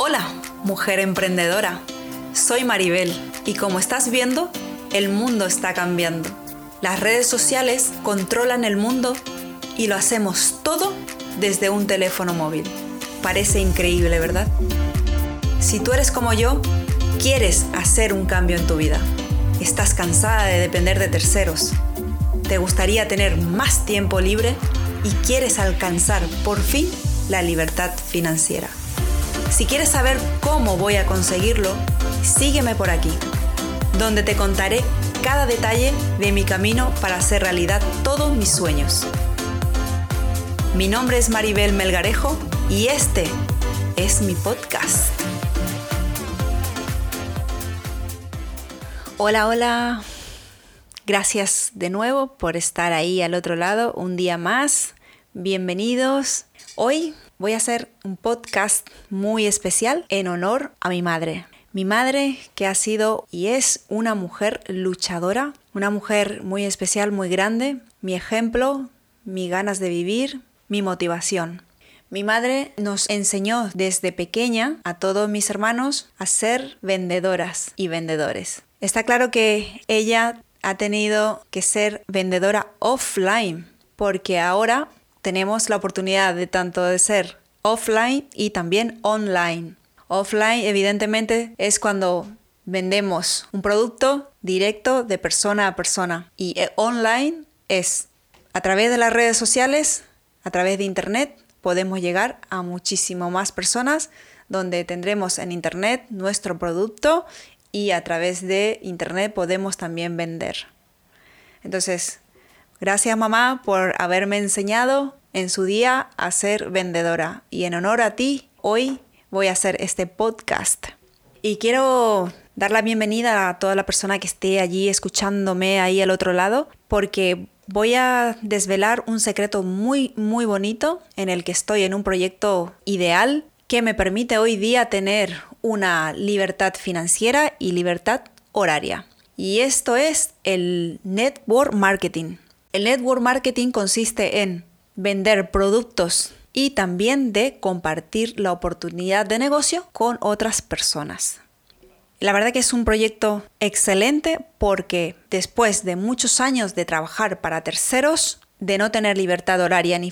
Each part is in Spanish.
Hola, mujer emprendedora. Soy Maribel y como estás viendo, el mundo está cambiando. Las redes sociales controlan el mundo y lo hacemos todo desde un teléfono móvil. Parece increíble, ¿verdad? Si tú eres como yo, quieres hacer un cambio en tu vida. Estás cansada de depender de terceros. Te gustaría tener más tiempo libre y quieres alcanzar por fin la libertad financiera. Si quieres saber cómo voy a conseguirlo, sígueme por aquí, donde te contaré cada detalle de mi camino para hacer realidad todos mis sueños. Mi nombre es Maribel Melgarejo y este es mi podcast. Hola, hola. Gracias de nuevo por estar ahí al otro lado un día más. Bienvenidos. Hoy voy a hacer un podcast muy especial en honor a mi madre. Mi madre que ha sido y es una mujer luchadora, una mujer muy especial, muy grande, mi ejemplo, mi ganas de vivir, mi motivación. Mi madre nos enseñó desde pequeña a todos mis hermanos a ser vendedoras y vendedores. Está claro que ella ha tenido que ser vendedora offline porque ahora tenemos la oportunidad de tanto de ser offline y también online. Offline evidentemente es cuando vendemos un producto directo de persona a persona y eh, online es a través de las redes sociales, a través de internet podemos llegar a muchísimo más personas donde tendremos en internet nuestro producto y a través de internet podemos también vender. Entonces, gracias mamá por haberme enseñado en su día a ser vendedora. Y en honor a ti, hoy voy a hacer este podcast. Y quiero dar la bienvenida a toda la persona que esté allí escuchándome ahí al otro lado, porque voy a desvelar un secreto muy, muy bonito en el que estoy en un proyecto ideal que me permite hoy día tener una libertad financiera y libertad horaria. Y esto es el network marketing. El network marketing consiste en vender productos y también de compartir la oportunidad de negocio con otras personas. La verdad que es un proyecto excelente porque después de muchos años de trabajar para terceros, de no tener libertad horaria ni,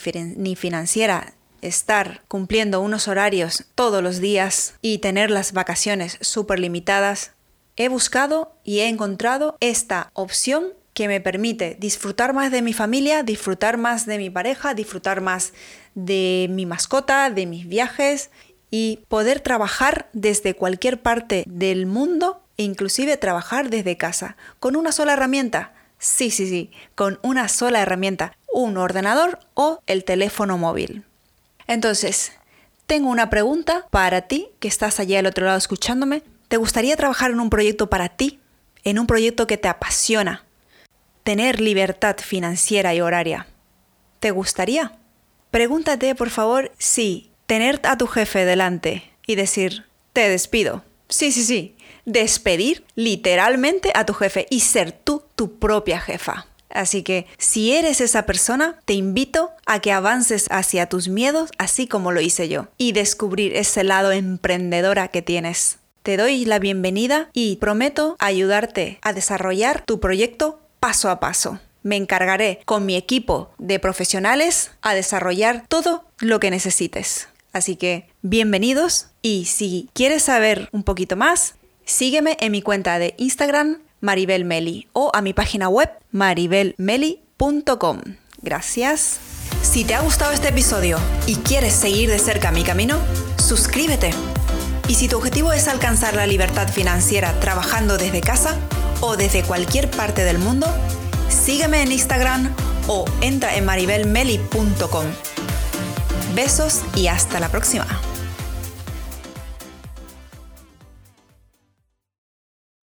financiera, estar cumpliendo unos horarios todos los días y tener las vacaciones súper limitadas, he buscado y he encontrado esta opción que me permite disfrutar más de mi familia, disfrutar más de mi pareja, disfrutar más de mi mascota, de mis viajes y poder trabajar desde cualquier parte del mundo e inclusive trabajar desde casa con una sola herramienta. Sí, sí, sí, con una sola herramienta, un ordenador o el teléfono móvil. Entonces, tengo una pregunta para ti que estás allí al otro lado escuchándome. ¿Te gustaría trabajar en un proyecto para ti? En un proyecto que te apasiona, tener libertad financiera y horaria. ¿Te gustaría? Pregúntate, por favor, si tener a tu jefe delante y decir, te despido. Sí, sí, sí. Despedir literalmente a tu jefe y ser tú tu propia jefa. Así que si eres esa persona, te invito a que avances hacia tus miedos, así como lo hice yo, y descubrir ese lado emprendedora que tienes. Te doy la bienvenida y prometo ayudarte a desarrollar tu proyecto paso a paso. Me encargaré con mi equipo de profesionales a desarrollar todo lo que necesites. Así que bienvenidos y si quieres saber un poquito más, sígueme en mi cuenta de Instagram Maribel Meli o a mi página web maribelmeli.com. Gracias. Si te ha gustado este episodio y quieres seguir de cerca mi camino, suscríbete. Y si tu objetivo es alcanzar la libertad financiera trabajando desde casa, o desde cualquier parte del mundo, sígueme en Instagram o entra en maribelmeli.com. Besos y hasta la próxima.